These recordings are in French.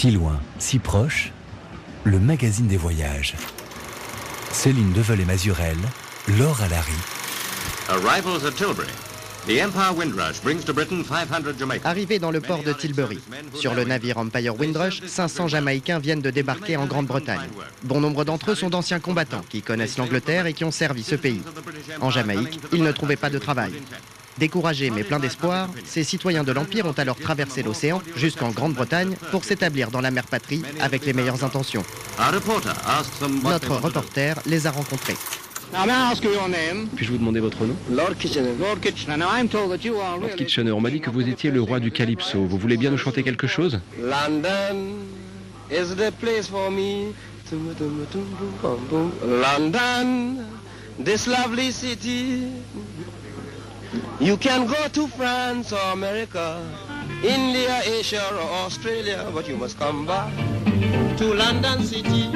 Si loin, si proche, le magazine des voyages. Céline Devel et Mazurel, Laure Alary. Arrivals at Tilbury. The Empire Windrush brings to Britain 500 Jamaicans. Arrivé dans le port de Tilbury, sur le navire Empire Windrush, 500 Jamaïcains viennent de débarquer en Grande-Bretagne. Bon nombre d'entre eux sont d'anciens combattants qui connaissent l'Angleterre et qui ont servi ce pays. En Jamaïque, ils ne trouvaient pas de travail. Découragés mais pleins d'espoir, ces citoyens de l'Empire ont alors traversé l'océan jusqu'en Grande-Bretagne pour s'établir dans la mer patrie avec les meilleures intentions. Notre reporter les a rencontrés. Puis-je vous demander votre nom? Lord Kitchener. Lord Kitchener. On m'a dit que vous étiez le roi du Calypso. Vous voulez bien nous chanter quelque chose? London is the place for me. London, this lovely city. You can go to France or America, India, Asia or Australia, but you must come back to London City.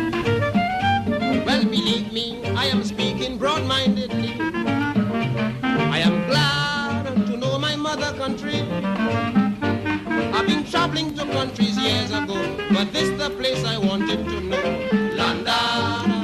Well, believe me, I am speaking broad-mindedly. I am glad to know my mother country. I've been traveling to countries years ago, but this the place I wanted to know. London,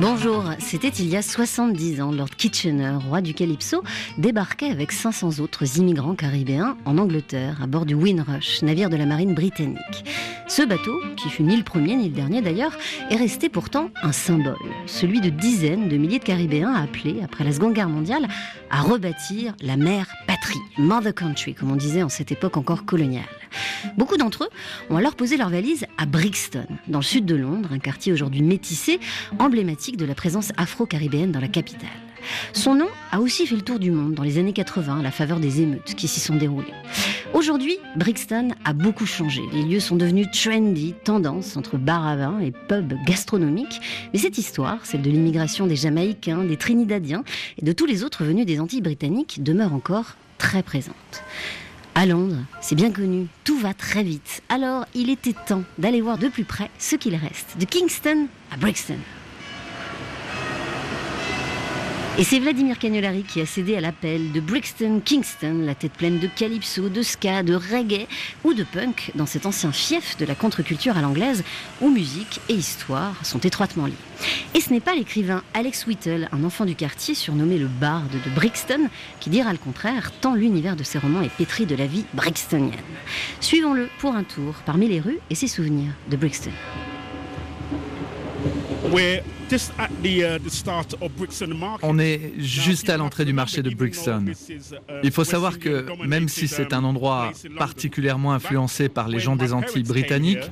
Bonjour, c'était il y a 70 ans. Lord Kitchener, roi du Calypso, débarquait avec 500 autres immigrants caribéens en Angleterre à bord du Windrush, navire de la marine britannique. Ce bateau, qui fut ni le premier ni le dernier d'ailleurs, est resté pourtant un symbole, celui de dizaines de milliers de Caribéens appelés, après la Seconde Guerre mondiale, à rebâtir la mère patrie, Mother Country, comme on disait en cette époque encore coloniale. Beaucoup d'entre eux ont alors posé leurs valises à Brixton, dans le sud de Londres, un quartier aujourd'hui métissé, emblématique de la présence afro-caribéenne dans la capitale. Son nom a aussi fait le tour du monde dans les années 80 à la faveur des émeutes qui s'y sont déroulées. Aujourd'hui, Brixton a beaucoup changé. Les lieux sont devenus trendy, tendance entre bar à vin et pub gastronomiques. Mais cette histoire, celle de l'immigration des Jamaïcains, des Trinidadiens et de tous les autres venus des Antilles britanniques, demeure encore très présente. À Londres, c'est bien connu, tout va très vite. Alors, il était temps d'aller voir de plus près ce qu'il reste, de Kingston à Brixton. Et c'est Vladimir Cagnolari qui a cédé à l'appel de Brixton Kingston, la tête pleine de calypso, de ska, de reggae ou de punk dans cet ancien fief de la contre-culture à l'anglaise où musique et histoire sont étroitement liées. Et ce n'est pas l'écrivain Alex Whittle, un enfant du quartier surnommé le barde de Brixton, qui dira le contraire tant l'univers de ses romans est pétri de la vie brixtonienne. Suivons-le pour un tour parmi les rues et ses souvenirs de Brixton. We're uh. On est juste à l'entrée du marché de Brixton. Il faut savoir que même si c'est un endroit particulièrement influencé par les gens des Antilles britanniques,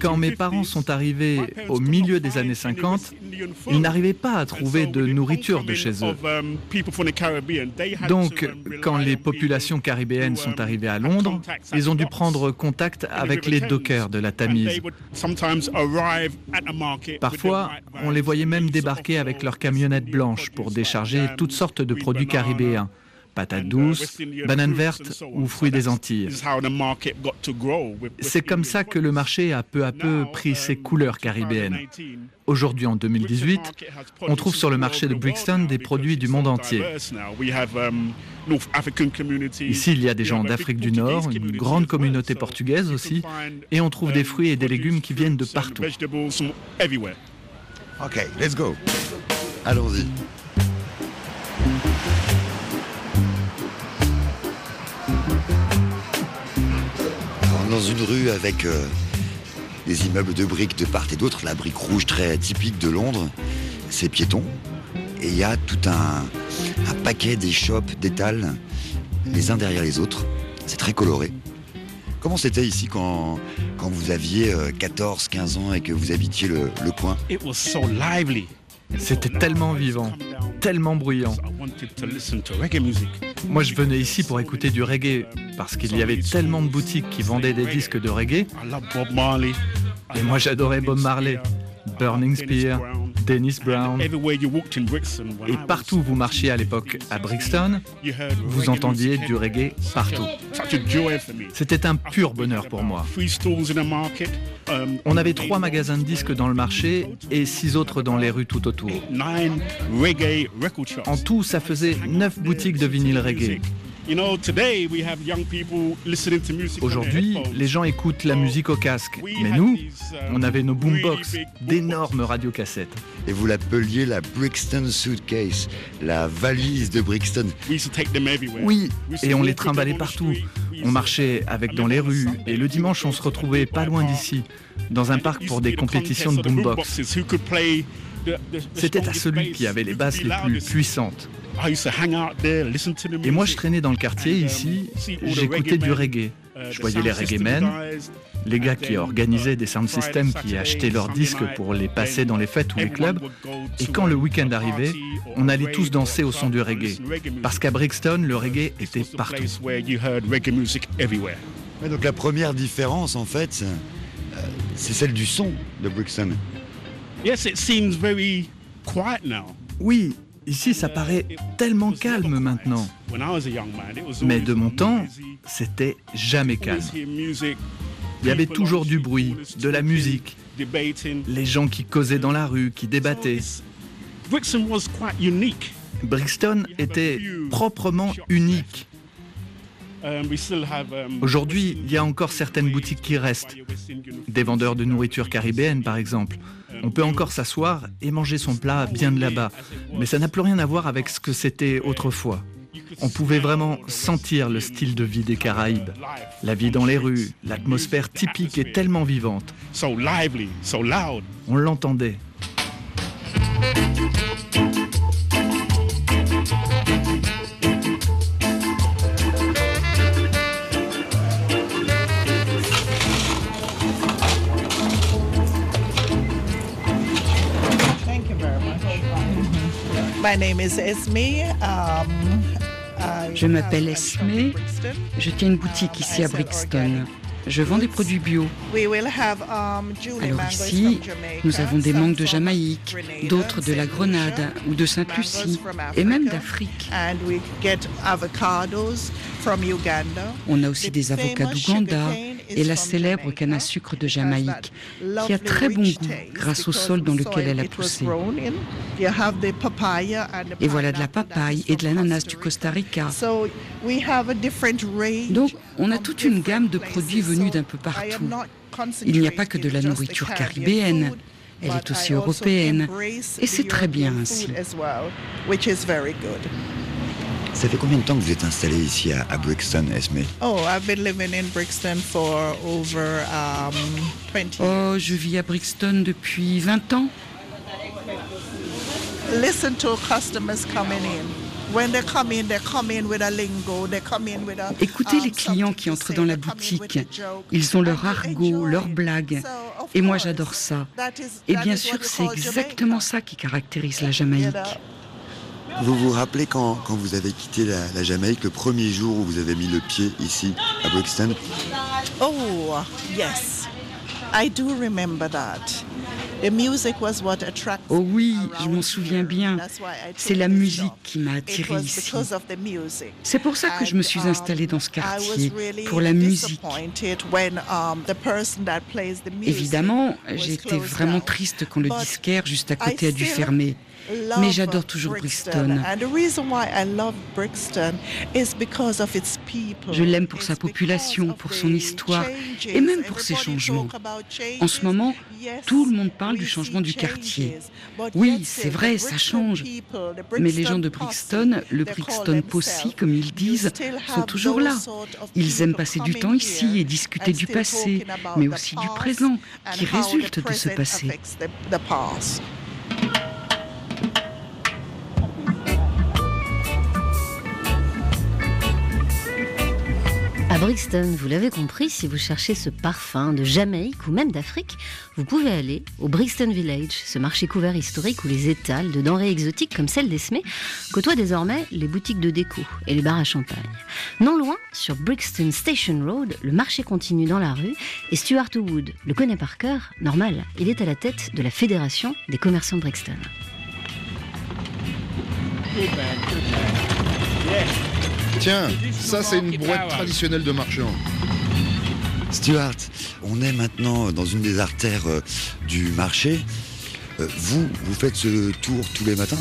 quand mes parents sont arrivés au milieu des années 50, ils n'arrivaient pas à trouver de nourriture de chez eux. Donc, quand les populations caribéennes sont arrivées à Londres, ils ont dû prendre contact avec les dockers de la Tamise. Parfois, on les voyait même débarquer avec leurs camionnettes blanches pour décharger toutes sortes de produits caribéens. Patates douces, bananes vertes ou fruits des Antilles. C'est comme ça que le marché a peu à peu pris ses couleurs caribéennes. Aujourd'hui, en 2018, on trouve sur le marché de Brixton des produits du monde entier. Ici, il y a des gens d'Afrique du Nord, une grande communauté portugaise aussi, et on trouve des fruits et des légumes qui viennent de partout. Ok, let's go. Allons-y. Dans une rue avec euh, des immeubles de briques de part et d'autre, la brique rouge très typique de Londres, c'est piéton. Et il y a tout un, un paquet d'échoppes, d'étals, les uns derrière les autres. C'est très coloré. Comment c'était ici quand, quand vous aviez 14-15 ans et que vous habitiez le, le coin? It was so lively. C'était tellement vivant, tellement bruyant. Moi, je venais ici pour écouter du reggae, parce qu'il y avait tellement de boutiques qui vendaient des disques de reggae, et moi j'adorais Bob Marley, Burning Spear, Dennis Brown. Et partout où vous marchiez à l'époque à Brixton, vous entendiez du reggae partout. C'était un pur bonheur pour moi. Um, On avait trois magasins de disques dans le marché et six autres dans les rues tout autour. En tout, ça faisait neuf boutiques de vinyle reggae. Aujourd'hui, les gens écoutent la musique au casque. Mais nous, on avait nos boombox, d'énormes radiocassettes. Et vous l'appeliez la Brixton Suitcase, la valise de Brixton. Oui, et on les trimballait partout. On marchait avec dans les rues, et le dimanche, on se retrouvait pas loin d'ici, dans un parc pour des compétitions de boombox. C'était à celui qui avait les basses les plus puissantes. Et moi, je traînais dans le quartier ici, j'écoutais du reggae. Je voyais les reggae men, les gars qui organisaient des sound systems, qui achetaient leurs disques pour les passer dans les fêtes ou les clubs. Et quand le week-end arrivait, on allait tous danser au son du reggae. Parce qu'à Brixton, le reggae était partout. donc la première différence, en fait, euh, c'est celle du son de Brixton. Oui, ici ça paraît tellement calme maintenant. Mais de mon temps, c'était jamais calme. Il y avait toujours du bruit, de la musique, les gens qui causaient dans la rue, qui débattaient. Brixton était proprement unique. Aujourd'hui, il y a encore certaines boutiques qui restent. Des vendeurs de nourriture caribéenne, par exemple. On peut encore s'asseoir et manger son plat bien de là-bas. Mais ça n'a plus rien à voir avec ce que c'était autrefois. On pouvait vraiment sentir le style de vie des Caraïbes. La vie dans les rues, l'atmosphère typique est tellement vivante. On l'entendait. Um, Je m'appelle Esme. Je tiens une boutique ici à Brixton. Je vends des produits bio. Um, Alors ici, nous avons des mangues de Jamaïque, d'autres de la Grenade ou de Sainte-Lucie, et même d'Afrique. On a aussi des avocats d'Ouganda et la célèbre canne à sucre de Jamaïque, qui a très bon goût grâce au sol dans lequel elle a poussé. Et voilà de la papaye et de l'ananas du Costa Rica. Donc, on a toute une gamme de produits venus d'un peu partout. Il n'y a pas que de la nourriture caribéenne. Elle est aussi européenne. Et c'est très bien ainsi. Ça fait combien de temps que vous êtes installé ici à, Brixton, Esme Oh, Oh, je vis à Brixton depuis 20 ans. Listen to customers coming in. Écoutez les clients qui entrent dans la boutique. Ils ont leur argot, leurs blagues. Et moi, j'adore ça. Et bien sûr, c'est exactement ça qui caractérise la Jamaïque. Vous vous rappelez quand, quand vous avez quitté la, Jamaïque, le premier jour où vous avez mis le pied ici, à Brixton? Oh, yes. I do remember that. The music was what attracted oh oui, je m'en souviens bien. C'est la musique qui m'a attiré ici. C'est pour ça que je me suis installée dans ce quartier, pour la musique. Um, Évidemment, été vraiment triste quand le disquaire juste à côté a dû fermer. Mais j'adore toujours Brixton. Je l'aime pour sa population, pour son histoire et même pour ses changements. En ce moment, tout le monde parle du changement du quartier. Oui, c'est vrai, ça change. Mais les gens de Brixton, le Brixton Posse, comme ils disent, sont toujours là. Ils aiment passer du temps ici et discuter du passé, mais aussi du présent, qui résulte de ce passé. Brixton, vous l'avez compris, si vous cherchez ce parfum de Jamaïque ou même d'Afrique, vous pouvez aller au Brixton Village, ce marché couvert historique où les étals de denrées exotiques comme celle d'Esmé côtoient désormais les boutiques de déco et les bars à champagne. Non loin, sur Brixton Station Road, le marché continue dans la rue et Stuart Wood le connaît par cœur, normal, il est à la tête de la Fédération des commerçants de Brixton. Tiens, ça c'est une brouette traditionnelle de marchand. Stuart, on est maintenant dans une des artères euh, du marché. Euh, vous, vous faites ce tour tous les matins?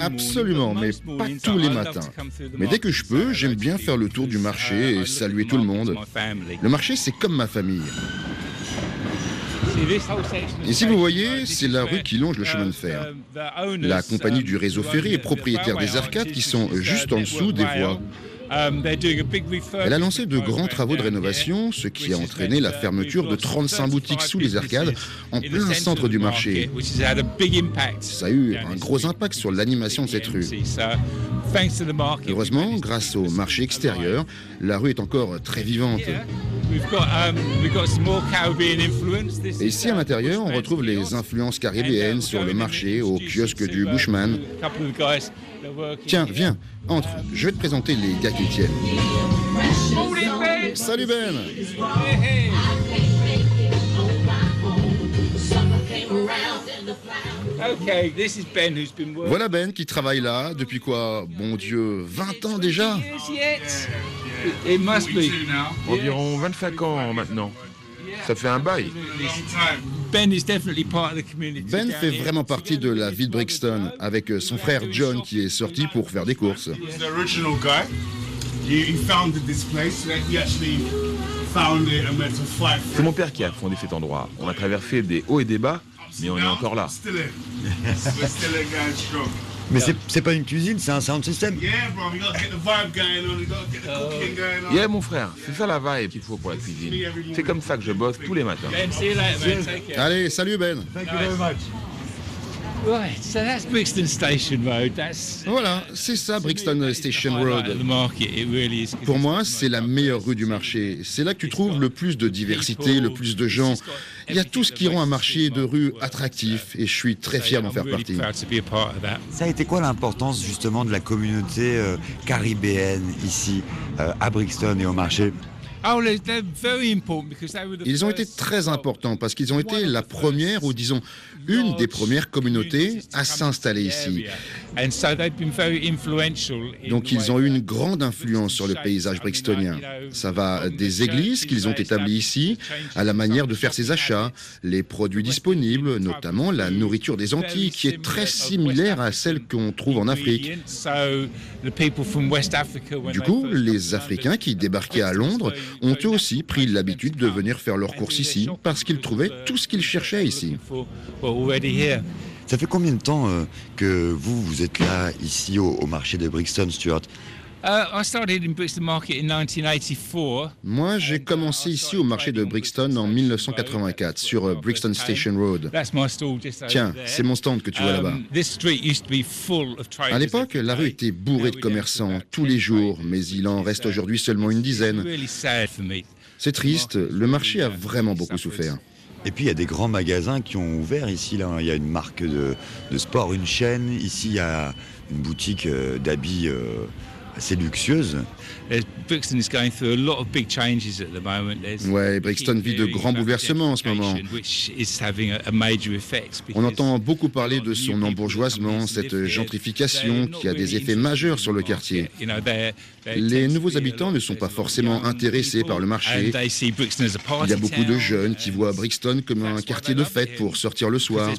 Absolument, mais pas tous les matins. Mais dès que je peux, j'aime bien faire le tour du marché et saluer tout le monde. Le marché, c'est comme ma famille. Ici, vous voyez, c'est la rue qui longe le chemin de fer. La compagnie du réseau ferré est propriétaire des arcades qui sont juste en dessous des voies. Elle a lancé de grands travaux de rénovation, ce qui a entraîné la fermeture de 35 boutiques sous les arcades en plein centre du marché. Ça a eu un gros impact sur l'animation de cette rue. Heureusement, grâce au marché extérieur, la rue est encore très vivante. Et ici à l'intérieur, on retrouve les influences caribéennes sur le marché, au kiosque du Bushman. Tiens, viens, entre. Je vais te présenter les gars qui tiennent. Salut Ben. Voilà Ben qui travaille là depuis quoi? Bon Dieu, 20 ans déjà? Environ 25 ans maintenant. Ça fait un bail. Ben fait vraiment partie de la vie de Brixton avec son frère John qui est sorti pour faire des courses. C'est mon père qui a fondé cet endroit. On a traversé des hauts et des bas, mais on est encore là. Mais c'est pas une cuisine, c'est un sound system. Yeah, mon frère, c'est ça la vibe qu'il faut pour la cuisine. C'est comme ça que je bosse tous les matins. Allez, salut Ben. Voilà, c'est ça Brixton Station Road. Pour moi, c'est la meilleure rue du marché. C'est là que tu trouves le plus de diversité, le plus de gens. Il y a tout ce qui rend un marché de rue attractif et je suis très fier d'en faire partie. Ça a été quoi l'importance justement de la communauté euh, caribéenne ici euh, à Brixton et au marché? Ils ont été très importants parce qu'ils ont été la première, ou disons une des premières communautés à s'installer ici. Donc ils ont eu une grande influence sur le paysage brixtonien. Ça va des églises qu'ils ont établies ici, à la manière de faire ses achats, les produits disponibles, notamment la nourriture des Antilles, qui est très similaire à celle qu'on trouve en Afrique. Du coup, les Africains qui débarquaient à Londres ont eux aussi pris l'habitude de venir faire leurs courses ici parce qu'ils trouvaient tout ce qu'ils cherchaient ici. Ça fait combien de temps euh, que vous, vous êtes là, ici, au, marché de Brixton, Stuart? Moi, j'ai commencé ici au marché de Brixton en 1984 sur euh, Brixton Station Road. Tiens, c'est mon stand que tu vois là-bas. Um, à l'époque, la rue était bourrée de commerçants tous les jours, mais il en reste aujourd'hui seulement une dizaine. C'est triste, le marché a vraiment beaucoup souffert. Et puis il y a des grands magasins qui ont ouvert ici. Là, il y a une marque de, sport, une chaîne. Ici, il y a une boutique euh, d'habits euh, assez luxueuse. Ouais, Brixton vit de grands bouleversements en ce moment. On entend beaucoup parler de son embourgeoisement, cette gentrification qui a des effets majeurs sur le quartier. Les nouveaux habitants ne sont pas forcément intéressés par le marché. Il y a beaucoup de jeunes qui voient Brixton comme un quartier de fête pour sortir le soir.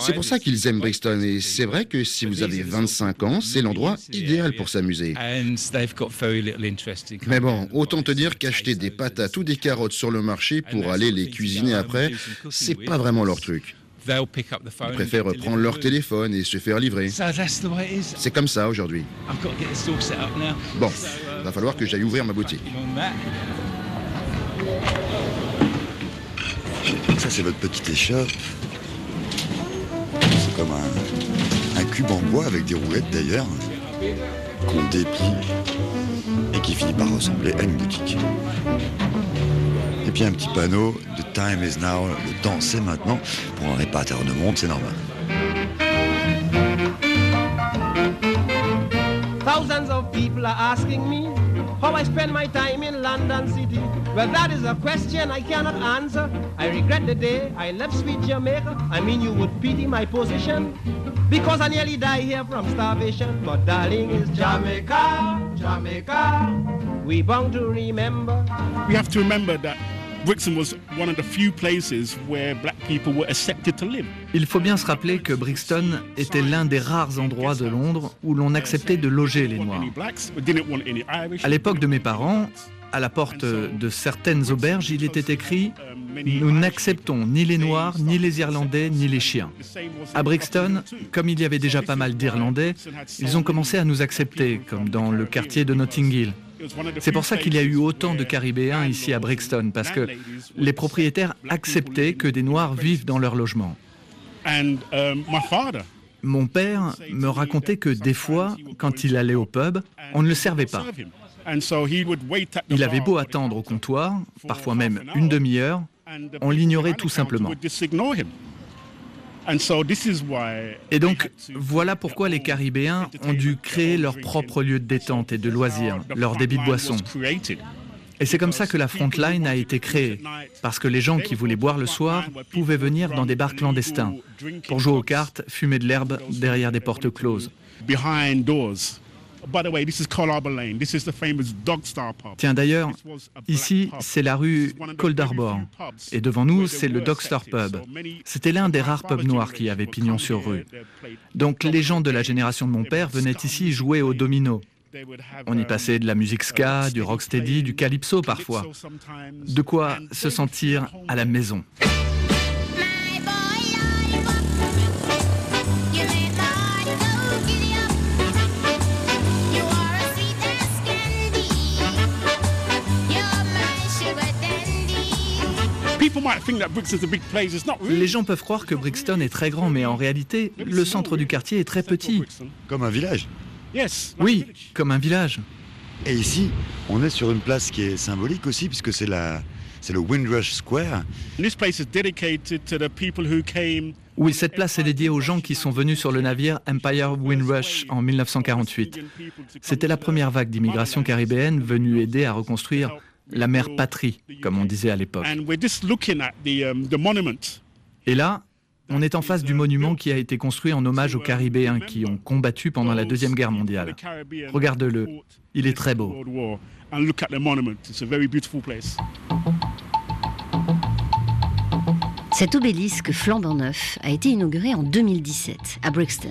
C'est pour ça qu'ils aiment Brixton et c'est vrai que si vous avez 25 ans, c'est l'endroit idéal pour s'amuser. Mais bon, autant te dire qu'acheter des patates ou des carottes sur le marché pour aller les cuisiner après, c'est pas vraiment leur truc. Ils préfèrent prendre leur téléphone et se faire livrer. C'est comme ça aujourd'hui. Bon, va falloir que j'aille ouvrir ma boutique. Ça, c'est votre petite échoppe. C'est comme un, un cube en bois avec des roulettes d'ailleurs qu'on déplie et qui finit par ressembler à une boutique. Et puis un petit panneau The time is now, le temps c'est maintenant. Pour un réparateur de monde, c'est normal. Well, that is a question I cannot answer. I regret the day I left sweet Jamaica. I mean, you would pity my position because I nearly die here from starvation. But darling, is Jamaica, Jamaica. We bound to remember. We have to remember that Brixton was one of the few places where black Il faut bien se rappeler que Brixton était l'un des rares endroits de Londres où l'on acceptait de loger les Noirs. À l'époque de mes parents, à la porte de certaines auberges, il était écrit Nous n'acceptons ni les Noirs, ni les Irlandais, ni les chiens. À Brixton, comme il y avait déjà pas mal d'Irlandais, ils ont commencé à nous accepter, comme dans le quartier de Notting Hill. C'est pour ça qu'il y a eu autant de Caribéens ici à Brixton, parce que les propriétaires acceptaient que des Noirs vivent dans leur logement. Mon père me racontait que des fois, quand il allait au pub, on ne le servait pas. Il avait beau attendre au comptoir, parfois même une demi-heure, on l'ignorait tout simplement. Et donc, voilà pourquoi les Caribéens ont dû créer leur propre lieu de détente et de loisirs, leur débit de boisson. Et c'est comme ça que la Frontline a été créée, parce que les gens qui voulaient boire le soir pouvaient venir dans des bars clandestins pour jouer aux cartes, fumer de l'herbe derrière des portes closes. Tiens d'ailleurs, ici c'est la rue Cold Harbor et devant nous c'est le Dog Star Pub. C'était l'un des rares pubs noirs qui avait pignon sur rue. Donc les gens de la génération de mon père venaient ici jouer au domino. On y passait de la musique ska, du rocksteady, du calypso parfois. De quoi se sentir à la maison. Les gens peuvent croire que Brixton est très grand, mais en réalité, le centre du quartier est très petit. Comme un village Oui, comme un village. Et ici, on est sur une place qui est symbolique aussi, puisque c'est la, c'est le Windrush Square. Oui, cette place est dédiée aux gens qui sont venus sur le navire Empire Windrush en 1948. C'était la première vague d'immigration caribéenne venue aider à reconstruire la mère patrie, comme on disait à l'époque. Um, Et là, on est en face du monument qui a été construit en hommage aux Caribéens qui ont combattu pendant la Deuxième Guerre mondiale. Regarde-le, il est très beau. Cet obélisque flambant neuf a été inauguré en 2017 à Brixton.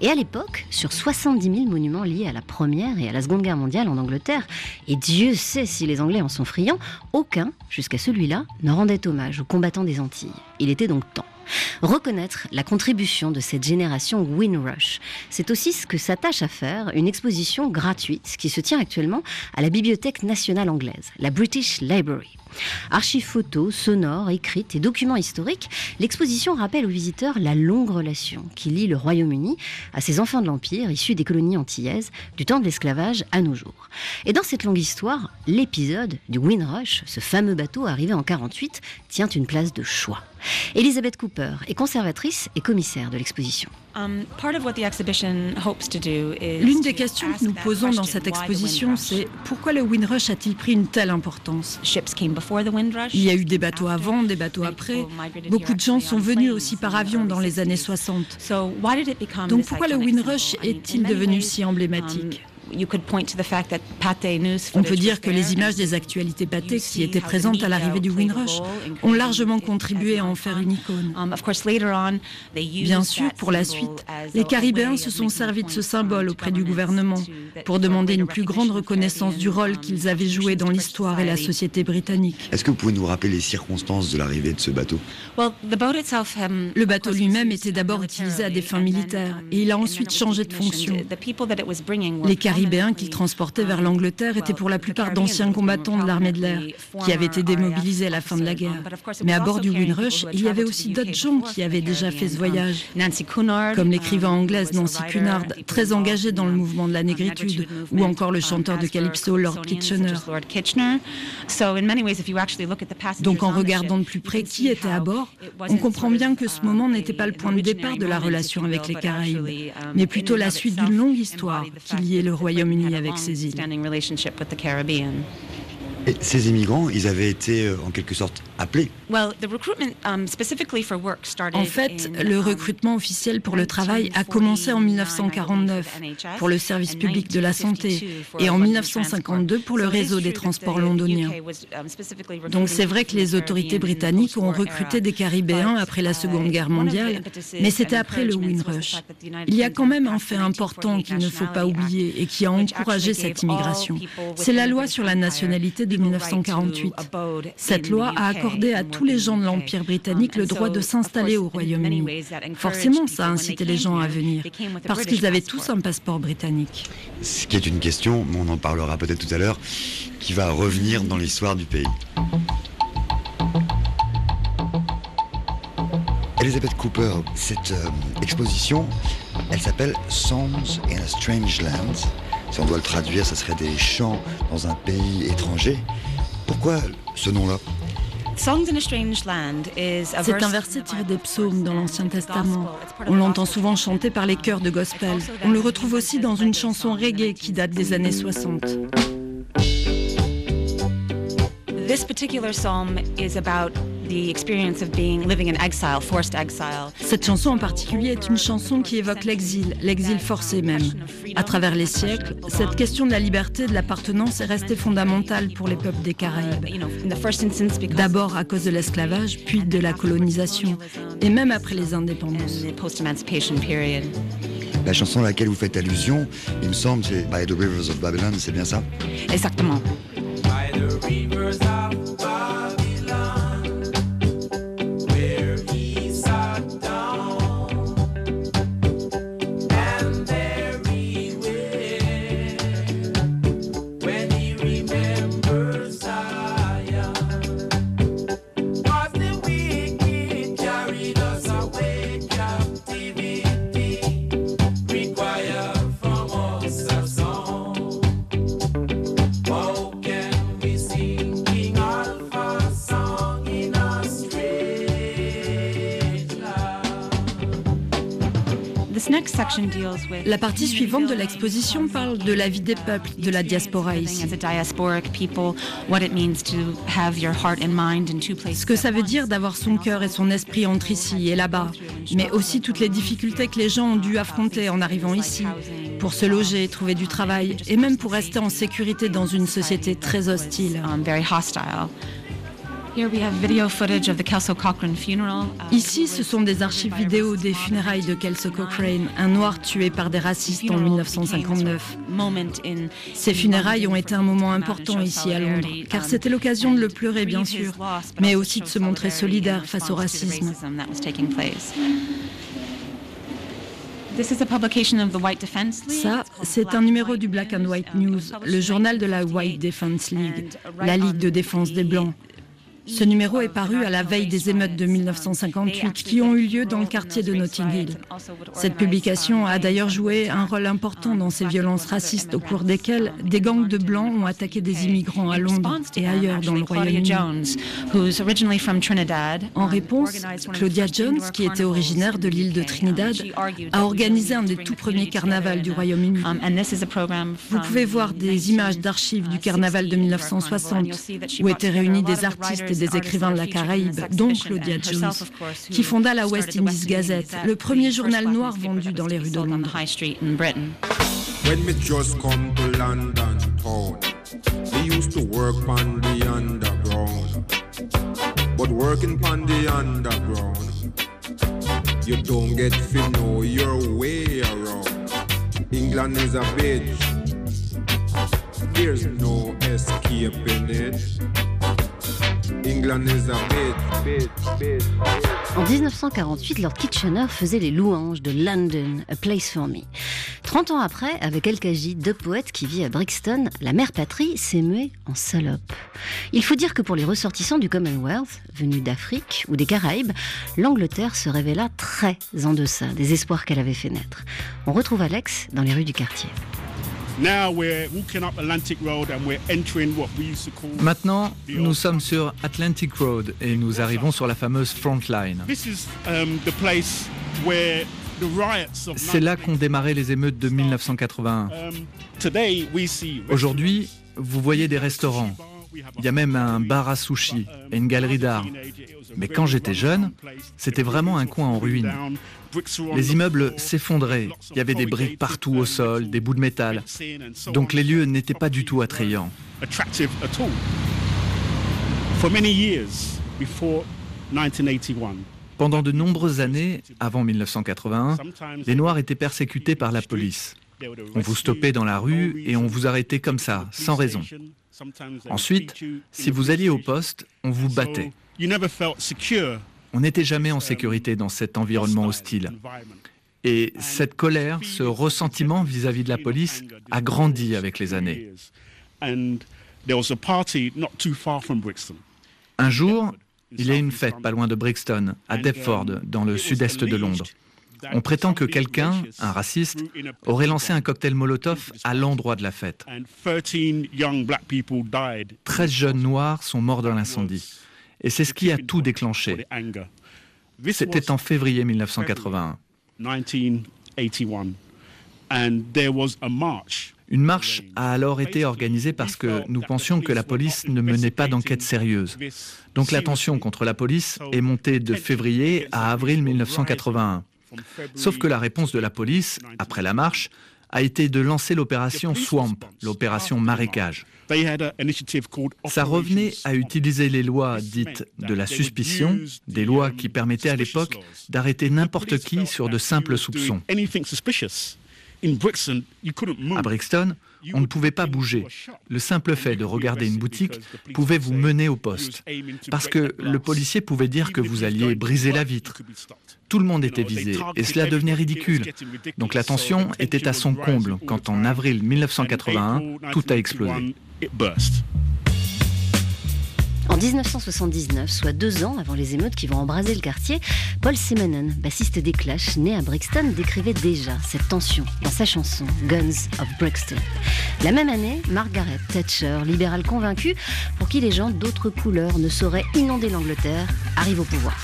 Et à l'époque, sur 70 000 monuments liés à la Première et à la Seconde Guerre mondiale en Angleterre, et Dieu sait si les Anglais en sont friands, aucun, jusqu'à celui-là, ne rendait hommage aux combattants des Antilles. Il était donc temps. Reconnaître la contribution de cette génération Windrush, c'est aussi ce que s'attache à faire une exposition gratuite qui se tient actuellement à la Bibliothèque nationale anglaise, la British Library. Archives photos, sonores, écrites et documents historiques, l'exposition rappelle aux visiteurs la longue relation qui lie le Royaume-Uni à ses enfants de l'Empire issus des colonies antillaises du temps de l'esclavage à nos jours. Et dans cette longue histoire, l'épisode du Windrush, ce fameux bateau arrivé en 48, tient une place de choix. Elisabeth Cooper est conservatrice et commissaire de l'exposition. Um, L'une des questions que nous posons dans cette exposition, c'est pourquoi le Windrush a-t-il pris une telle importance? Il y a eu des bateaux avant, des bateaux après. Beaucoup de gens sont venus aussi par avion dans les années 60. Donc pourquoi le Windrush est-il devenu si emblématique? On peut dire que les images des actualités pâtées qui étaient présentes à l'arrivée du Windrush ont largement contribué à en faire une icône. Um, Bien sûr, pour la suite, les Caribéens se sont servis de ce symbole auprès du gouvernement pour demander une plus grande reconnaissance du rôle qu'ils avaient joué dans l'histoire et la société britannique. Est-ce que vous pouvez nous rappeler les circonstances de l'arrivée de ce bateau? Um, Le bateau lui-même était d'abord utilisé à des fins militaires et il a ensuite changé de fonction. Les Caribéens qu'il transportait vers l'Angleterre étaient pour la plupart d'anciens combattants de l'armée de l'air qui avaient été démobilisés à la fin de la guerre. Mais à bord du Windrush, il y avait aussi d'autres gens qui avaient déjà fait ce voyage, comme l'écrivain anglaise Nancy Cunard, très engagée dans le mouvement de la négritude, ou encore le chanteur de calypso Lord Kitchener. Donc en regardant de plus près qui était à bord, on comprend bien que ce moment n'était pas le point de départ de la relation avec les Caraïbes, mais plutôt la suite d'une longue histoire qui liait le Royaume-Uni avec ces îles. Et ces immigrants, ils avaient été euh, en quelque sorte appelés. Um, en fait, le um, recrutement officiel pour le travail a commencé en 1949 pour le service public de la santé et en 1952 pour le réseau des transports londoniens. Um, Donc c'est vrai que les autorités britanniques ont recruté des Caribéens après la Seconde Guerre mondiale, mais c'était après le Windrush. Il y a quand même un fait important qu'il ne faut pas oublier et qui a encouragé cette immigration. C'est la loi sur la nationalité de 1948. Cette loi a accordé à tous les gens de l'Empire britannique le droit de s'installer au Royaume-Uni. Forcément, ça a incité les gens à venir, parce qu'ils avaient tous un passeport britannique. Ce qui est une question, on en parlera peut-être tout à l'heure, qui va revenir dans l'histoire du pays. Elizabeth Cooper, cette euh, exposition, elle s'appelle Songs in a Strange Land. Si on doit le traduire, ça serait des chants dans un pays étranger. Pourquoi ce nom-là c'est un verset tiré des psaumes dans l'Ancien Testament. On l'entend souvent chanté par les chœurs de gospel. On le retrouve aussi dans une chanson reggae qui date des années 60. This particular psalm is about cette chanson en particulier est une chanson qui évoque l'exil, l'exil forcé même. À travers les siècles, cette question de la liberté et de l'appartenance est restée fondamentale pour les peuples des Caraïbes. D'abord à cause de l'esclavage, puis de la colonisation, et même après les indépendances. La chanson à laquelle vous faites allusion, il me semble, c'est By the Rivers of Babylon, c'est bien ça? Exactement. La partie suivante de l'exposition parle de la vie des peuples, de la diaspora ici. Ce que ça veut dire d'avoir son cœur et son esprit entre ici et là-bas, mais aussi toutes les difficultés que les gens ont dû affronter en arrivant ici, pour se loger, trouver du travail et même pour rester en sécurité dans une société très hostile. Ici, ce sont des archives vidéo des funérailles de Kelso Cochrane, un noir tué par des racistes en 1959. Ces funérailles ont été un moment important ici à Londres, car c'était l'occasion de le pleurer, bien sûr, mais aussi de se montrer solidaire face au racisme. Ça, c'est un numéro du Black and White News, le journal de la White Defense League, la Ligue de défense des Blancs. Ce numéro est paru à la veille des émeutes de 1958 qui ont eu lieu dans le quartier de Notting Hill. Cette publication a d'ailleurs joué un rôle important dans ces violences racistes au cours desquelles des gangs de blancs ont attaqué des immigrants à Londres et ailleurs dans le Royaume-Uni. En réponse, Claudia Jones, qui était originaire de l'île de Trinidad, a organisé un des tout premiers carnavals du Royaume-Uni. Vous pouvez voir des images d'archives du carnaval de 1960 où étaient réunis des artistes des écrivains de la Caraïbe, dont Claudia Jones, qui fonda la West Indies Gazette, le premier journal noir vendu dans les rues de Londres. When me just come to London town, we used to work on the underground. But working on the underground, you don't get to know your way around. England is a bitch, there's no escaping it. En 1948, Lord Kitchener faisait les louanges de London, A Place for Me. 30 ans après, avec El-Kaji, deux poètes qui vit à Brixton, la mère patrie s'est en salope. Il faut dire que pour les ressortissants du Commonwealth, venus d'Afrique ou des Caraïbes, l'Angleterre se révéla très en deçà des espoirs qu'elle avait fait naître. On retrouve Alex dans les rues du quartier. Maintenant, nous sommes sur Atlantic Road et nous arrivons sur la fameuse Front Line. Um, C'est là qu'ont démarré les émeutes de 1981. Um, Aujourd'hui, vous voyez des restaurants, Il y a même un bar à sushi et une galerie d'art. Mais quand j'étais jeune, c'était vraiment un coin en ruine. Les immeubles s'effondraient, il y avait des briques partout au sol, des bouts de métal. Donc les lieux n'étaient pas du tout attrayants. Pendant de nombreuses années, avant 1981, les Noirs étaient persécutés par la police. On vous stoppait dans la rue et on vous arrêtait comme ça, sans raison. Ensuite, si vous alliez au poste, on vous battait. On n'était jamais en sécurité dans cet environnement hostile. Et cette colère, ce ressentiment vis-à-vis de la police a grandi avec les années. Un jour, il y a une fête pas loin de Brixton, à Deptford, dans le sud-est de Londres. On prétend que quelqu'un, un raciste, aurait lancé un cocktail Molotov à l'endroit de la fête. 13 jeunes noirs sont morts dans l'incendie. Et c'est ce qui a tout déclenché. C'était en février 1981. Une marche a alors été organisée parce que nous pensions que la police ne menait pas d'enquête sérieuse. Donc la tension contre la police est montée de février à avril 1981. Sauf que la réponse de la police, après la marche, a été de lancer l'opération Swamp, l'opération marécage. Ça revenait à utiliser les lois dites de la suspicion, des lois qui permettaient à l'époque d'arrêter n'importe qui sur de simples soupçons. À Brixton, on ne pouvait pas bouger. Le simple fait de regarder une boutique pouvait vous mener au poste, parce que le policier pouvait dire que vous alliez briser la vitre. Tout le monde était visé, et cela devenait ridicule. Donc la tension était à son comble quand en avril 1981, tout a explosé. En 1979, soit deux ans avant les émeutes qui vont embraser le quartier, Paul Simonon, bassiste des Clash, né à Brixton, décrivait déjà cette tension dans sa chanson Guns of Brixton. La même année, Margaret Thatcher, libérale convaincue, pour qui les gens d'autres couleurs ne sauraient inonder l'Angleterre, arrive au pouvoir.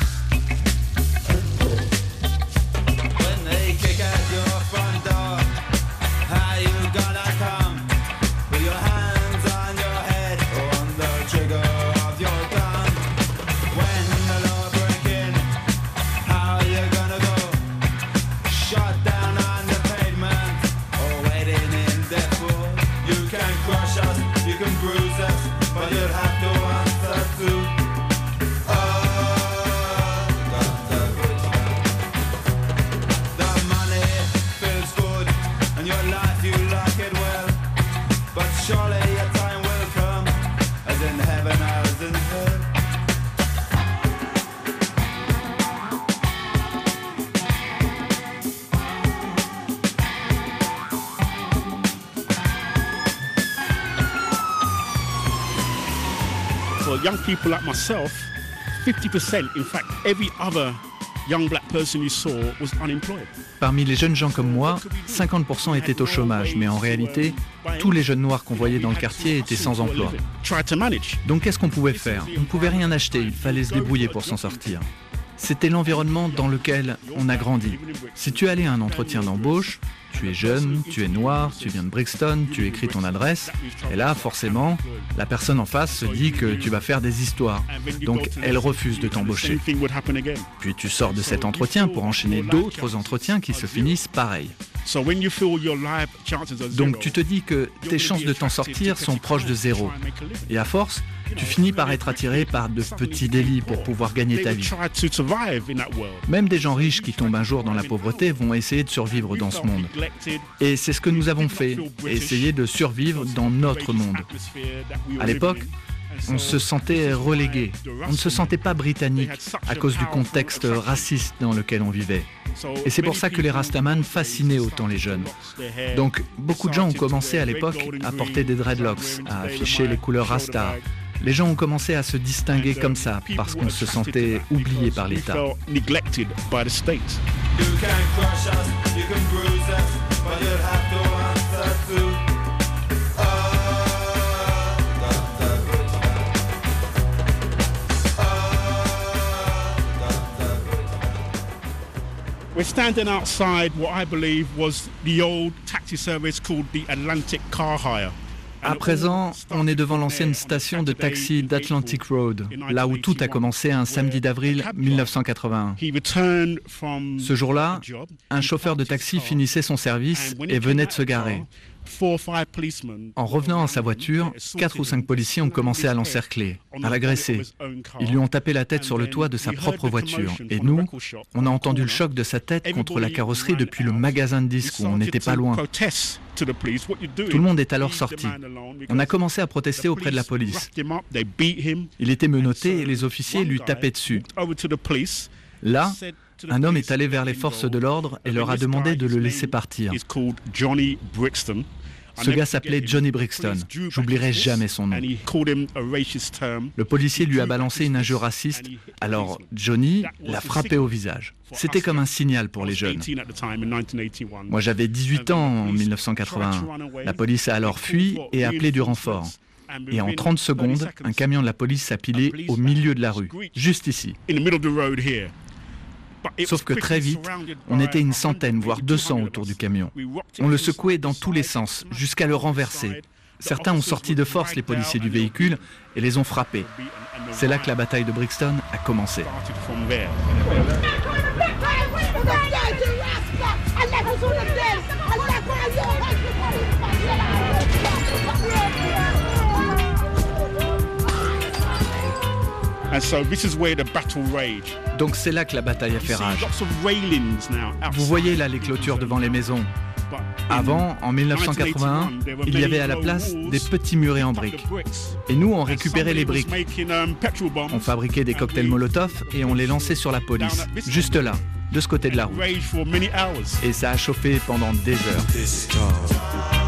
People like myself, 50%, in fact, every other young black person you saw was unemployed. Parmi les jeunes gens comme moi, 50% étaient au chômage, mais en réalité, tous les jeunes noirs qu'on voyait dans le quartier étaient sans emploi. Donc qu'est-ce qu'on pouvait faire? On ne pouvait rien acheter, il fallait se débrouiller pour s'en sortir. C'était l'environnement dans lequel on a grandi. Si tu allais à un entretien d'embauche, tu es jeune, tu es noir, tu viens de Brixton, tu écris ton adresse, et là, forcément, la personne en face se dit que tu vas faire des histoires. Donc, elle refuse de t'embaucher. Puis tu sors de cet entretien pour enchaîner d'autres entretiens qui se finissent pareil. Donc tu te dis que tes chances de t'en sortir sont proches de zéro. Et à force, tu finis par être attiré par de petits délits pour pouvoir gagner ta vie. Même des gens riches qui tombent un jour dans la pauvreté vont essayer de survivre dans ce monde. Et c'est ce que nous avons fait, essayer de survivre dans notre monde. À l'époque, on se sentait relégué, on ne se sentait pas britannique à cause du contexte raciste dans lequel on vivait. Et c'est pour ça que les Rastaman fascinaient autant les jeunes. Donc beaucoup de gens ont commencé à l'époque à porter des dreadlocks, à afficher les couleurs Rasta. Les gens ont commencé à se distinguer comme ça parce qu'on se sentait oublié par l'État. We're standing outside what I believe was the old taxi service called the Atlantic Car Hire. À présent, on est devant l'ancienne station de taxi d'Atlantic Road, là où tout a commencé un samedi d'avril 1981. Ce jour-là, un chauffeur de taxi finissait son service et venait de se garer. En revenant à sa voiture, quatre ou cinq policiers ont commencé à l'encercler, à l'agresser. Ils lui ont tapé la tête sur le toit de sa propre voiture. Et nous, on a entendu le choc de sa tête contre la carrosserie depuis le magasin de disques où on n'était pas loin. Tout le monde est alors sorti. On a commencé à protester auprès de la police. Il était menotté et les officiers lui tapaient dessus. Là, un homme est allé vers les forces de l'ordre et leur a demandé de le laisser partir. Ce gars s'appelait Johnny Brixton. J'oublierai jamais son nom. Le policier lui a balancé une injure raciste. Alors Johnny l'a frappé au visage. C'était comme un signal pour les jeunes. Moi j'avais 18 ans en 1981. La police a alors fui et appelé du renfort. Et en 30 secondes, un camion de la police s'est pilé au milieu de la rue, juste ici. Sauf que très vite, on était une centaine, voire 200 autour du camion. On le secouait dans tous les sens, jusqu'à le renverser. Certains ont sorti de force les policiers du véhicule et les ont frappés. C'est là que la bataille de Brixton a commencé. Donc c'est là que la bataille a fait rage. Vous voyez là les clôtures devant les maisons. Avant, en 1981, il y avait à la place des petits murets en briques. Et nous, on récupérait les briques. Um, on fabriquait des cocktails Molotov et on les lançait sur la police, juste là, de ce côté de la route. Et ça a chauffé pendant des heures.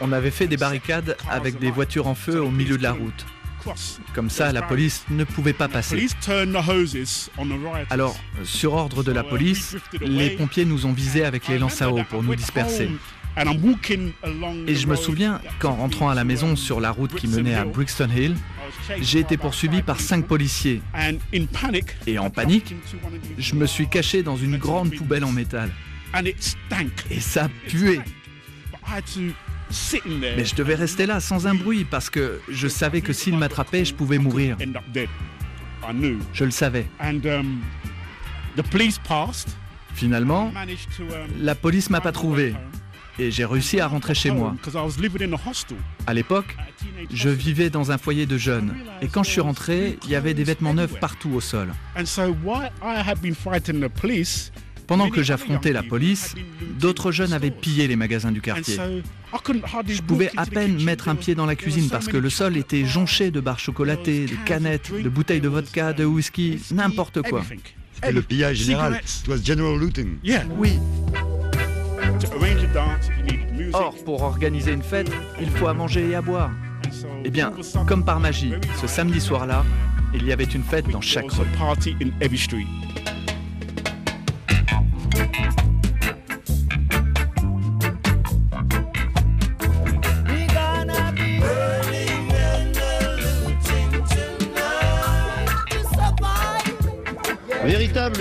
On avait fait des barricades avec des voitures en feu au milieu de la route. Comme ça, la police ne pouvait pas passer. Alors, sur ordre de la police, les pompiers nous ont visés avec les lances à eau pour nous disperser. Et je me souviens qu'en rentrant à la maison sur la route qui menait à Brixton Hill, j'ai été poursuivi par cinq policiers. Et en panique, je me suis caché dans une grande poubelle en métal. Et ça puait. Mais je devais rester là sans un bruit parce que je savais que s'il m'attrapait, je pouvais mourir. Je le savais. Um, Finalement, um, la police m'a pas trouvé. et j'ai réussi à rentrer chez moi. À l'époque, je vivais dans un foyer de jeunes. Et quand je suis rentré, il y avait des vêtements neufs partout au sol. Pendant que j'affrontais la police, d'autres jeunes avaient pillé les magasins du quartier. Je pouvais à peine mettre un pied dans la cuisine parce que le sol était jonché de barres chocolatées, de canettes, de bouteilles de vodka, de whisky, n'importe quoi. Et le pillage général, it was general looting. Oui. Or, pour organiser une fête, il faut à manger et à boire. Eh bien, comme par magie, ce samedi soir-là, il y avait une fête dans chaque rue.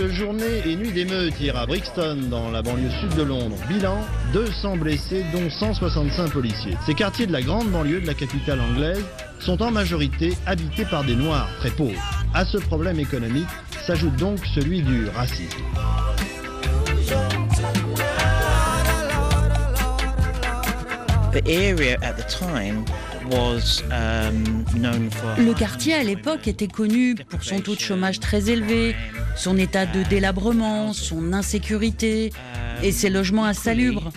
Journée et nuit d'émeute hier à Brixton, dans la banlieue sud de Londres. Bilan 200 blessés, dont 165 policiers. Ces quartiers de la grande banlieue de la capitale anglaise sont en majorité habités par des Noirs très pauvres. À ce problème économique s'ajoute donc celui du racisme. The area at the time Um, Le quartier à l'époque était connu pour son taux de chômage très élevé, son état de délabrement, son insécurité et ses logements insalubres.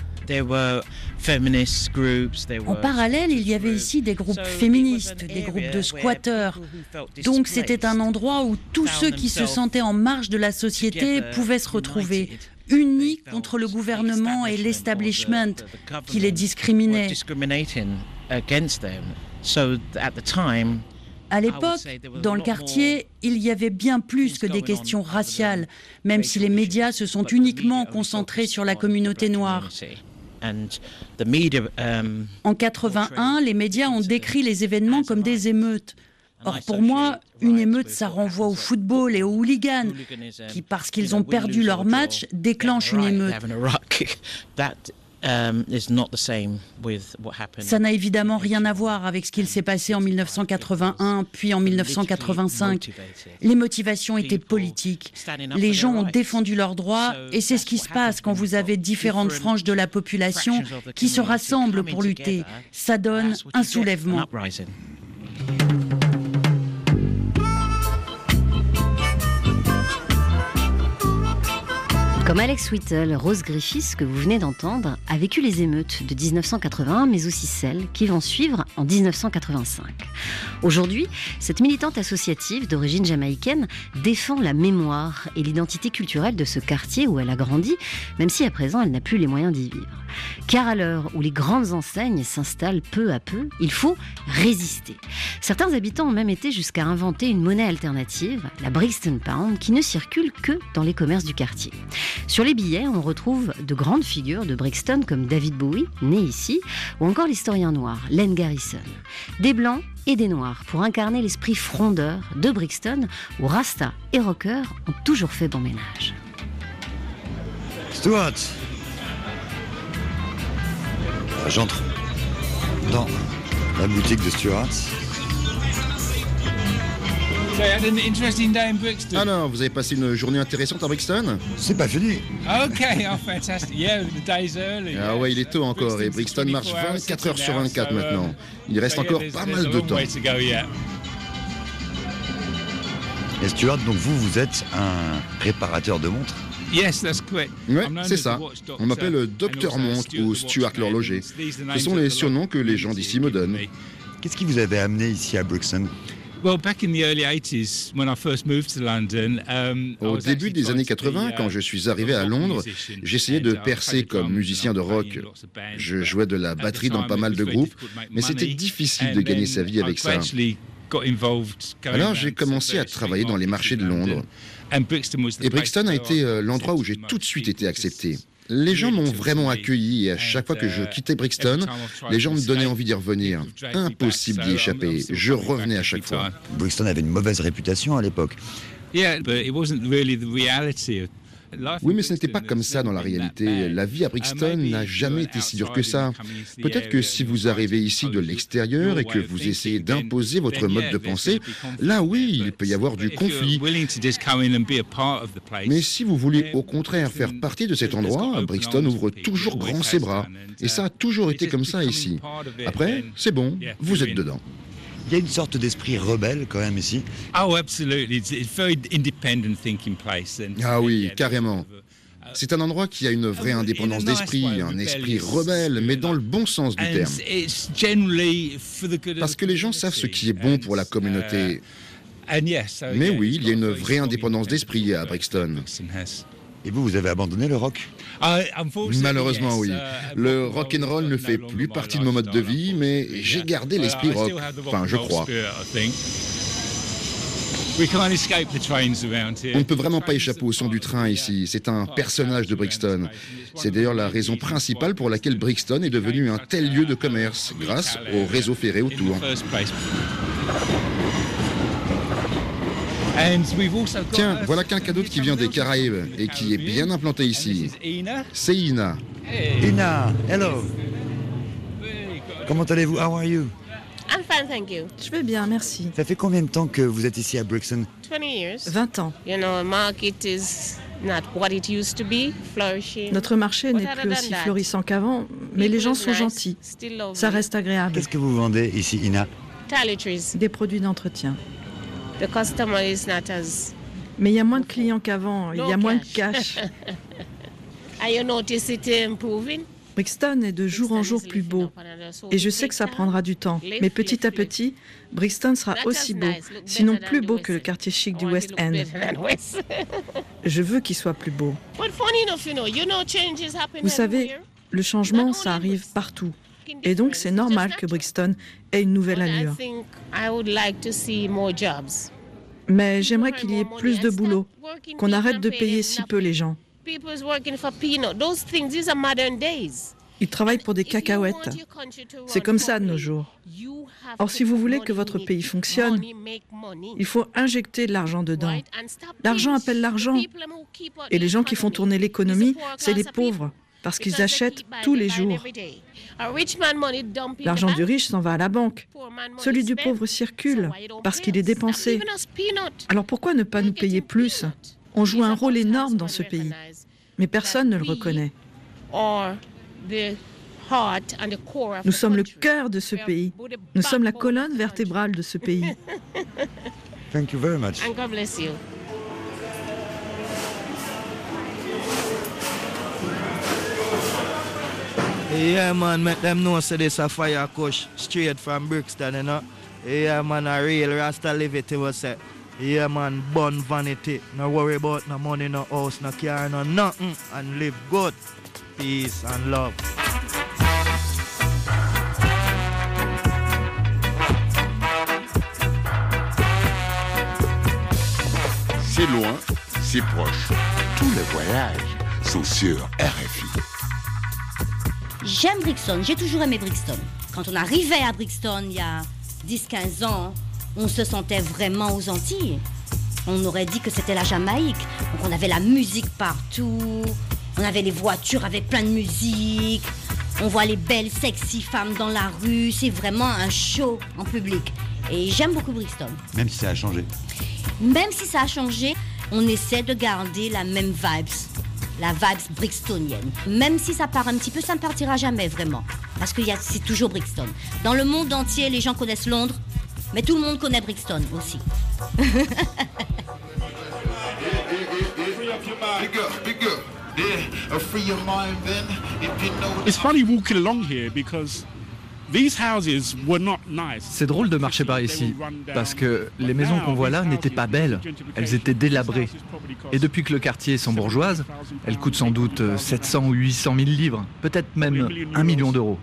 En parallèle, il y avait ici des groupes féministes, des groupes de squatteurs. Donc c'était un endroit où tous ceux qui se sentaient en marge de la société pouvaient se retrouver, unis contre le gouvernement et l'establishment qui les discriminait. À l'époque, dans le quartier, il y avait bien plus que des questions raciales, même si les médias se sont uniquement concentrés sur la communauté noire. En 81, les médias ont décrit les événements comme des émeutes. Or, pour moi, une émeute, ça renvoie au football et aux hooligans, qui, parce qu'ils ont perdu leur match, déclenchent une émeute. Um, Ça n'a évidemment rien à voir avec ce qu'il s'est passé en 1981 puis en 1985. Les motivations étaient politiques. Les gens ont défendu leurs droits et c'est ce qui se passe quand vous avez différentes franges de la population qui se rassemblent pour lutter. Ça donne un soulèvement. Comme Alex Whittle, Rose Griffiths, que vous venez d'entendre, a vécu les émeutes de 1981, mais aussi celles qui vont suivre en 1985. Aujourd'hui, cette militante associative d'origine jamaïcaine défend la mémoire et l'identité culturelle de ce quartier où elle a grandi, même si à présent elle n'a plus les moyens d'y vivre. Car à l'heure où les grandes enseignes s'installent peu à peu, il faut résister. Certains habitants ont même été jusqu'à inventer une monnaie alternative, la Brixton Pound, qui ne circule que dans les commerces du quartier. Sur les billets, on retrouve de grandes figures de Brixton comme David Bowie, né ici, ou encore l'historien noir, Len Garrison. Des blancs et des noirs pour incarner l'esprit frondeur de Brixton, où Rasta et Rocker ont toujours fait bon ménage. Stuart J'entre dans la boutique de Stuart. Ah non, vous avez passé une journée intéressante à Brixton C'est pas fini. Ok, oh, fantastic. Yeah, the day's early. Ah ouais, il est tôt encore et Brixton marche 24 heures sur 24 maintenant. Il reste encore pas mal de temps. Et Stuart, donc vous, vous êtes un réparateur de montres Yes, that's correct. Ouais, c'est ça. On m'appelle Docteur Montre ou Stuart l'horloger. Ce sont les surnoms que les gens d'ici me donnent. Qu'est-ce qui vous avait amené ici à Brixton? Au début des années 80, quand je suis arrivé à Londres, j'essayais de percer comme musicien de rock. Je jouais de la batterie dans pas mal de groupes, mais c'était difficile de gagner sa vie avec ça. Alors j'ai commencé à travailler dans les marchés de Londres. Et Brixton a été euh, l'endroit où j'ai tout de suite été accepté. Les gens m'ont vraiment accueilli et à chaque fois que je quittais Brixton, les gens me donnaient envie d'y revenir. Impossible d'y échapper. Je revenais à chaque fois. Brixton avait une mauvaise réputation à l'époque. Oui, mais ce n'était pas comme ça dans la réalité. La vie à Brixton n'a jamais été si dure que ça. Peut-être que si vous arrivez ici de l'extérieur et que vous essayez d'imposer votre mode de pensée, là oui, il peut y avoir du conflit. Mais si vous voulez au contraire faire partie de cet endroit, Brixton ouvre toujours grand ses bras. Et ça a toujours été comme ça ici. Après, c'est bon, vous êtes dedans. Il y a une sorte d'esprit rebelle quand même ici. Oh, absolutely. It's, very independent thinking place. Ah oui, carrément. C'est un endroit qui a une vraie indépendance d'esprit, un esprit rebelle, mais dans le bon sens du terme. Parce que les gens savent ce qui est bon pour la communauté. Mais oui, il y a une vraie indépendance d'esprit à Brixton. Et vous, vous avez abandonné le rock ah, Malheureusement, oui. Uh, le rock and roll ne fait plus partie de mon mode de vie, mais j'ai gardé uh, l'esprit rock. Enfin, je crois. On ne peut vraiment pas échapper au son du train ici. C'est un personnage de Brixton. C'est d'ailleurs la raison principale pour laquelle Brixton est devenu un tel lieu de commerce, grâce au réseau ferré autour. Tiens, voilà quelqu'un d'autre qui vient des Caraïbes et qui est bien implanté ici. C'est Ina. Ina, hello. Comment allez-vous? How are you? I'm fine, thank you. Je vais bien, merci. Ça fait combien de temps que vous êtes ici à Brixton? 20 ans. Notre marché n'est plus aussi florissant qu'avant, mais les gens sont gentils. Ça reste agréable. Qu'est-ce que vous vendez ici, Ina? Des produits d'entretien. Mais il y a moins de clients qu'avant, il y a moins de cash. Brixton est de jour en jour plus beau. Et je sais que ça prendra du temps. Mais petit à petit, Brixton sera aussi beau, sinon plus beau que le quartier chic du West End. Je veux qu'il soit plus beau. Vous savez, le changement, ça arrive partout. Et donc, c'est normal que Brixton ait une nouvelle allure. Mais j'aimerais qu'il y ait plus de boulot, qu'on arrête de payer si peu les gens. Ils travaillent pour des cacahuètes. C'est comme ça de nos jours. Or, si vous voulez que votre pays fonctionne, il faut injecter de l'argent dedans. L'argent appelle l'argent. Et les gens qui font tourner l'économie, c'est les pauvres, parce qu'ils achètent tous les jours. L'argent du riche s'en va à la banque. Celui du pauvre circule, parce qu'il est dépensé. Alors pourquoi ne pas nous payer plus? On joue un rôle énorme dans ce pays, mais personne ne le reconnaît. Nous sommes le cœur de ce pays. Nous sommes la colonne vertébrale de ce pays. Thank you very much. Yeah, man, make them know say this a fire kush straight from Brixton, you know. Yeah, man, a real Rasta live it, was say. Yeah, man, bun vanity. No worry about no money, no house, no car, no nothing. And live good. Peace and love. C'est loin, c'est proche. Tous les voyages sont sur RFI. J'aime Brixton, j'ai toujours aimé Brixton. Quand on arrivait à Brixton il y a 10-15 ans, on se sentait vraiment aux Antilles. On aurait dit que c'était la Jamaïque. Donc on avait la musique partout, on avait les voitures avec plein de musique, on voit les belles, sexy femmes dans la rue. C'est vraiment un show en public. Et j'aime beaucoup Brixton. Même si ça a changé. Même si ça a changé, on essaie de garder la même vibes. La vibes brixtonienne. Même si ça part un petit peu, ça ne partira jamais vraiment. Parce que c'est toujours Brixton. Dans le monde entier, les gens connaissent Londres, mais tout le monde connaît Brixton aussi. It's funny walking along here because C'est drôle de marcher par ici, parce que les maisons qu'on voit là n'étaient pas belles, elles étaient délabrées. Et depuis que le quartier est sans bourgeoise, elles coûtent sans doute euh, 700 ou 800 000 livres, peut-être même un million d'euros.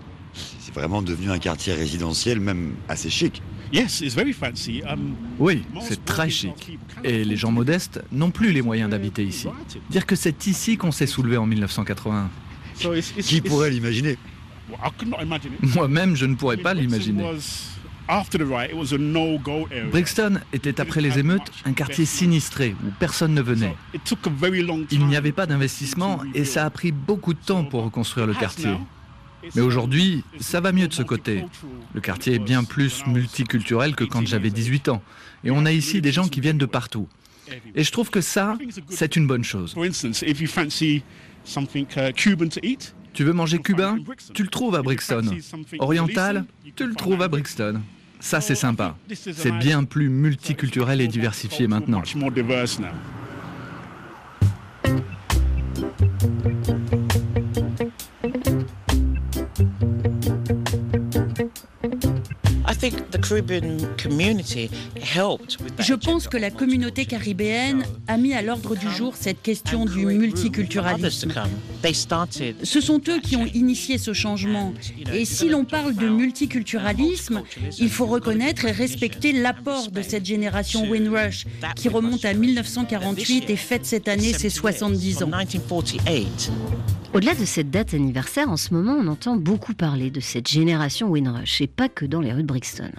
C'est vraiment devenu un quartier résidentiel, même assez chic. Yes, it's very fancy. Um, Oui, c'est très chic. Et les gens modestes n'ont plus les moyens d'habiter ici. Dire que c'est ici qu'on s'est soulevé en 1981. so it's, it's, Qui pourrait l'imaginer? Moi-même, je ne pourrais pas l'imaginer. Brixton était après les émeutes un quartier sinistré où personne ne venait. Il n'y avait pas d'investissement et ça a pris beaucoup de temps pour reconstruire le quartier. Mais aujourd'hui, ça va mieux de ce côté. Le quartier est bien plus multiculturel que quand j'avais 18 ans. Et on a ici des gens qui viennent de partout. Et je trouve que ça, c'est une bonne chose. Tu veux manger cubain Tu le trouves à Brixton. Oriental Tu le trouves à Brixton. Ça, c'est sympa. C'est bien plus multiculturel et diversifié maintenant. Je pense que la communauté caribéenne a mis à l'ordre du jour cette question du multiculturalisme. They started Ce sont eux qui ont initié ce changement. Et si l'on parle de multiculturalisme, il faut reconnaître et respecter l'apport de cette génération Windrush, qui remonte à 1948 et fête cette année ses 70 ans. Au-delà de cette date anniversaire, en ce moment, on entend beaucoup parler de cette génération Windrush, et pas que dans les rues de Brixton.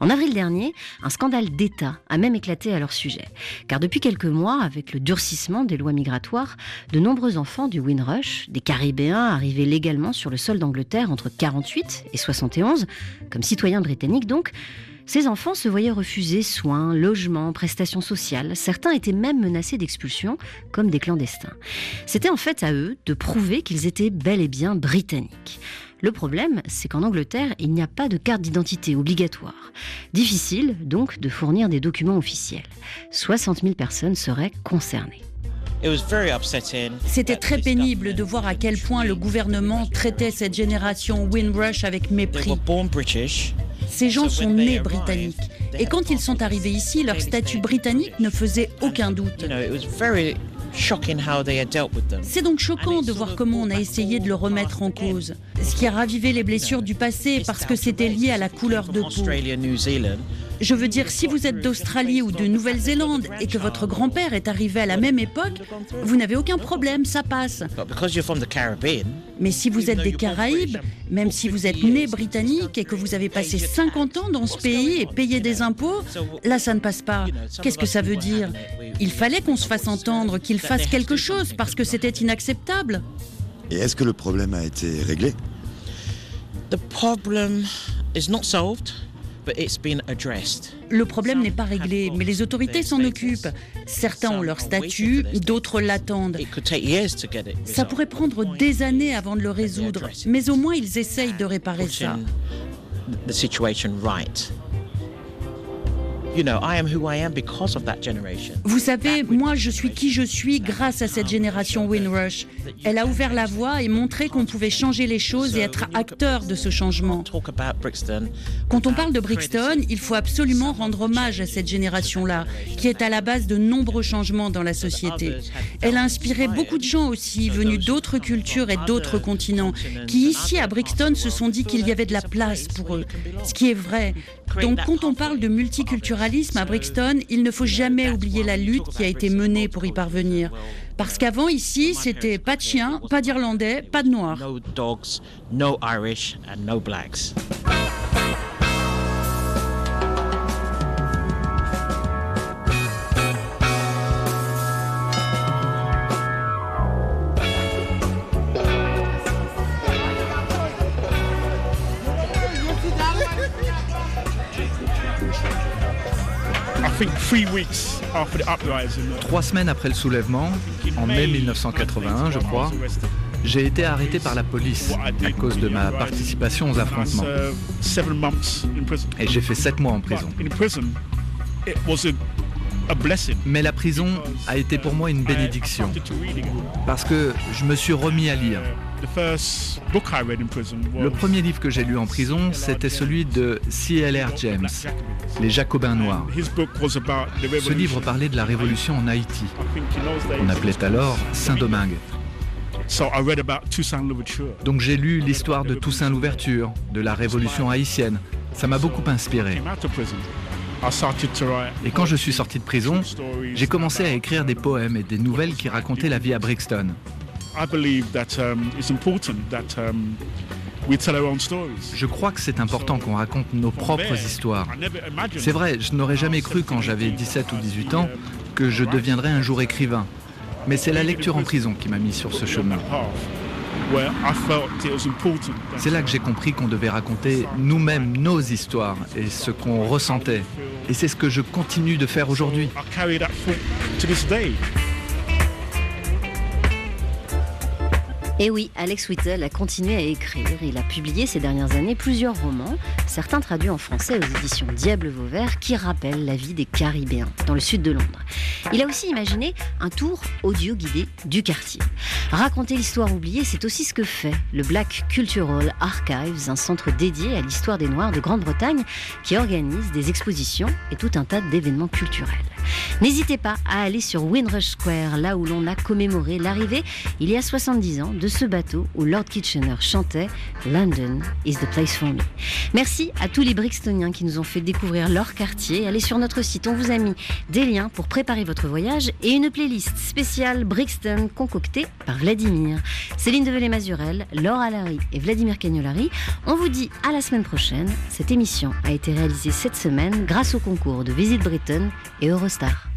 En avril dernier, un scandale d'État a même éclaté à leur sujet. Car depuis quelques mois, avec le durcissement des lois migratoires, de nombreux enfants du Windrush, des Caribéens arrivés légalement sur le sol d'Angleterre entre 48 et 71, comme citoyens britanniques donc, ces enfants se voyaient refuser soins, logements, prestations sociales. Certains étaient même menacés d'expulsion, comme des clandestins. C'était en fait à eux de prouver qu'ils étaient bel et bien britanniques. Le problème, c'est qu'en Angleterre, il n'y a pas de carte d'identité obligatoire. Difficile donc de fournir des documents officiels. 60 000 personnes seraient concernées. It was very upsetting. C'était très pénible de voir à quel point le gouvernement traitait cette génération Windrush avec mépris. Ces gens So sont nés britanniques. Et quand ils sont arrivés ici, leur statut britannique ne faisait aucun doute. C'est donc choquant de voir comment on a essayé de le remettre en cause. Ce qui a ravivé les blessures du passé parce que c'était lié à la couleur de peau. Je veux dire, si vous êtes d'Australie ou de Nouvelle-Zélande et que votre grand-père est arrivé à la même époque, vous n'avez aucun problème, ça passe. Mais si vous êtes des Caraïbes, même si vous êtes né britannique et que vous avez passé 50 ans dans ce pays et payé des impôts, là ça ne passe pas. Qu'est-ce que ça veut dire? Il fallait qu'on se fasse entendre, qu'il fasse quelque chose parce que c'était inacceptable. Et est-ce que le problème a été réglé? The problem is not solved. Le problème n'est pas réglé, mais les autorités s'en occupent. Certains ont leur statut, d'autres l'attendent. Ça pourrait prendre des années avant de le résoudre, mais au moins ils essayent de réparer ça. Vous savez, moi je suis qui je suis grâce à cette génération Windrush. Elle a ouvert la voie et montré qu'on pouvait changer les choses et être acteur de ce changement. Quand on parle de Brixton, il faut absolument rendre hommage à cette génération-là, qui est à la base de nombreux changements dans la société. Elle a inspiré beaucoup de gens aussi, venus d'autres cultures et d'autres continents, qui ici à Brixton se sont dit qu'il y avait de la place pour eux. Ce qui est vrai. Donc quand on parle de multiculturalisme à Brixton, il ne faut jamais oublier la lutte qui a été menée pour y parvenir. Parce qu'avant ici, c'était pas de chiens, pas d'Irlandais, pas de Noirs. Trois semaines après le soulèvement, en mai 1981, je crois, j'ai été arrêté par la police à cause de ma participation aux affrontements. Et j'ai fait sept mois en prison. Mais la prison a été pour moi une bénédiction parce que je me suis remis à lire. Le premier livre que j'ai lu en prison, c'était celui de C.L.R. James, Les Jacobins Noirs. Ce livre parlait de la révolution en Haïti. On appelait alors Saint-Domingue. Donc j'ai lu l'histoire de Toussaint Louverture, de la révolution haïtienne. Ça m'a beaucoup inspiré. Et quand je suis sorti de prison, j'ai commencé à écrire des poèmes et des nouvelles qui racontaient la vie à Brixton. Je crois que c'est important qu'on raconte nos propres histoires. C'est vrai, je n'aurais jamais cru quand j'avais 17 ou 18 ans que je deviendrais un jour écrivain. Mais c'est la lecture en prison qui m'a mis sur ce chemin. C'est là que j'ai compris qu'on devait raconter nous-mêmes nos histoires et ce qu'on ressentait. Et c'est ce que je continue de faire aujourd'hui. Et oui, Alex Whittle a continué à écrire. Il a publié ces dernières années plusieurs romans, certains traduits en français aux éditions Diable Vauvert, qui rappellent la vie des Caribéens dans le sud de Londres. Il a aussi imaginé un tour audio guidé du quartier. Raconter l'histoire oubliée, c'est aussi ce que fait le Black Cultural Archives, un centre dédié à l'histoire des Noirs de Grande-Bretagne qui organise des expositions et tout un tas d'événements culturels. N'hésitez pas à aller sur Windrush Square, là où l'on a commémoré l'arrivée, il y a 70 ans, de ce bateau où Lord Kitchener chantait London is the place for me. Merci à tous les Brixtoniens qui nous ont fait découvrir leur quartier. Allez sur notre site, on vous a mis des liens pour préparer votre voyage et une playlist spéciale Brixton concoctée par Vladimir. Céline Develay-Mazurel, Laure Alary et Vladimir Cagnolari. On vous dit à la semaine prochaine. Cette émission a été réalisée cette semaine grâce au concours de Visite Britain et Eurostar. スタッフ